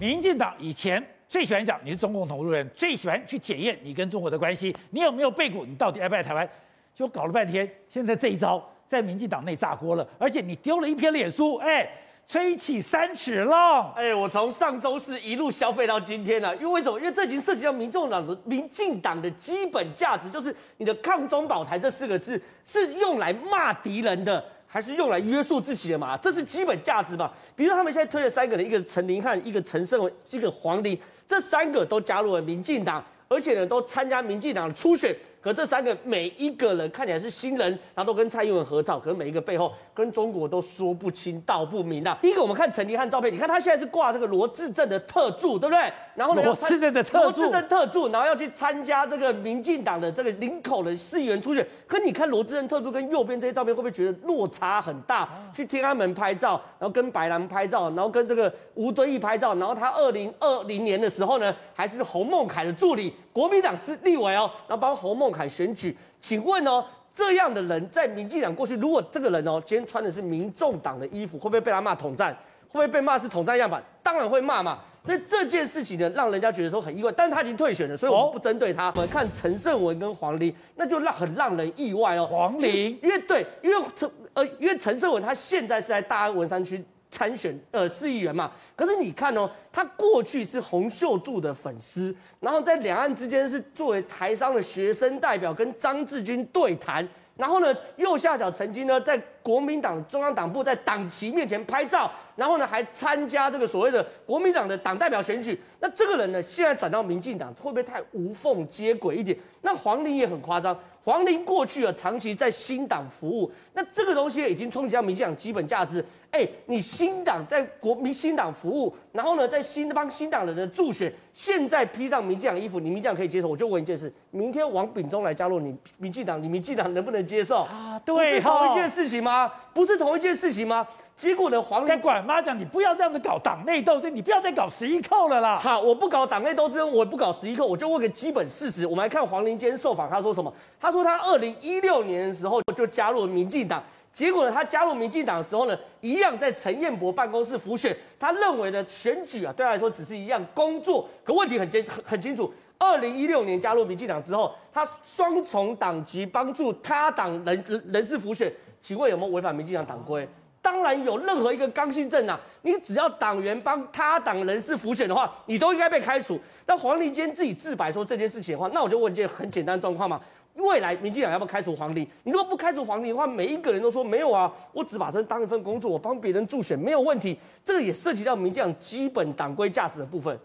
民进党以前最喜欢讲你是中共同路人，最喜欢去检验你跟中国的关系，你有没有背骨？你到底爱不爱台湾？就搞了半天，现在这一招在民进党内炸锅了，而且你丢了一篇脸书，哎，吹起三尺浪，哎，我从上周四一路消费到今天了，因为为什么？因为这已经涉及到民众党的民进党的基本价值，就是你的抗中保台这四个字是用来骂敌人的。还是用来约束自己的嘛？这是基本价值嘛？比如说他们现在推了三个人，一个陈林汉，一个陈胜文，一个黄林，这三个都加入了民进党，而且呢都参加民进党的初选。可这三个每一个人看起来是新人，然后都跟蔡英文合照，可是每一个背后跟中国都说不清道不明的。第一个我们看陈甯汉照片，你看他现在是挂这个罗志镇的特助，对不对？然后呢，罗志镇的特助，罗志镇特助，然后要去参加这个民进党的这个林口的市议员初选。可你看罗志镇特助跟右边这些照片，会不会觉得落差很大？去天安门拍照，然后跟白兰拍照，然后跟这个吴敦义拍照，然后他二零二零年的时候呢，还是洪孟楷的助理。国民党是立委哦，然后帮侯孟凯选举，请问哦，这样的人在民进党过去，如果这个人哦，今天穿的是民众党的衣服，会不会被他骂统战？会不会被骂是统战样板？当然会骂嘛。所以这件事情呢，让人家觉得说很意外，但是他已经退选了，所以我们不针对他。我们看陈胜文跟黄玲，那就让很让人意外哦。黄玲，因为对，因为陈呃，因为陈胜文他现在是在大安文山区。参选呃市议员嘛，可是你看哦，他过去是洪秀柱的粉丝，然后在两岸之间是作为台商的学生代表跟张志军对谈，然后呢右下角曾经呢在国民党中央党部在党旗面前拍照，然后呢还参加这个所谓的国民党的党代表选举，那这个人呢现在转到民进党会不会太无缝接轨一点？那黄玲也很夸张。黄玲过去啊，长期在新党服务，那这个东西已经冲击到民进党基本价值。哎，你新党在国民新党服务，然后呢，在新帮新党人的助选，现在披上民进党衣服，你民进党可以接受？我就问一件事：明天王炳忠来加入你民进党，你民进党能不能接受？啊，对，是同一件事情吗？不是同一件事情吗？结果呢，黄连管妈讲，你不要这样子搞党内斗争，你不要再搞十一扣了啦。好，我不搞党内斗争，我不搞十一扣，我就问个基本事实。我们来看黄伶今天受访，他说什么？他说他二零一六年的时候就加入了民进党，结果呢，他加入民进党的时候呢，一样在陈彦博办公室辅选。他认为呢，选举啊，对他来说只是一样工作。可问题很清很很清楚，二零一六年加入民进党之后，他双重党籍帮助他党人人事辅选，请问有没有违反民进党党规？当然有，任何一个刚性政党，你只要党员帮他党人士辅选的话，你都应该被开除。那黄伶今天自己自白说这件事情的话，那我就问一件很简单的状况嘛：未来民进党要不要开除黄伶？你如果不开除黄伶的话，每一个人都说没有啊，我只把这当一份工作，我帮别人助选没有问题。这个也涉及到民进党基本党规价值的部分。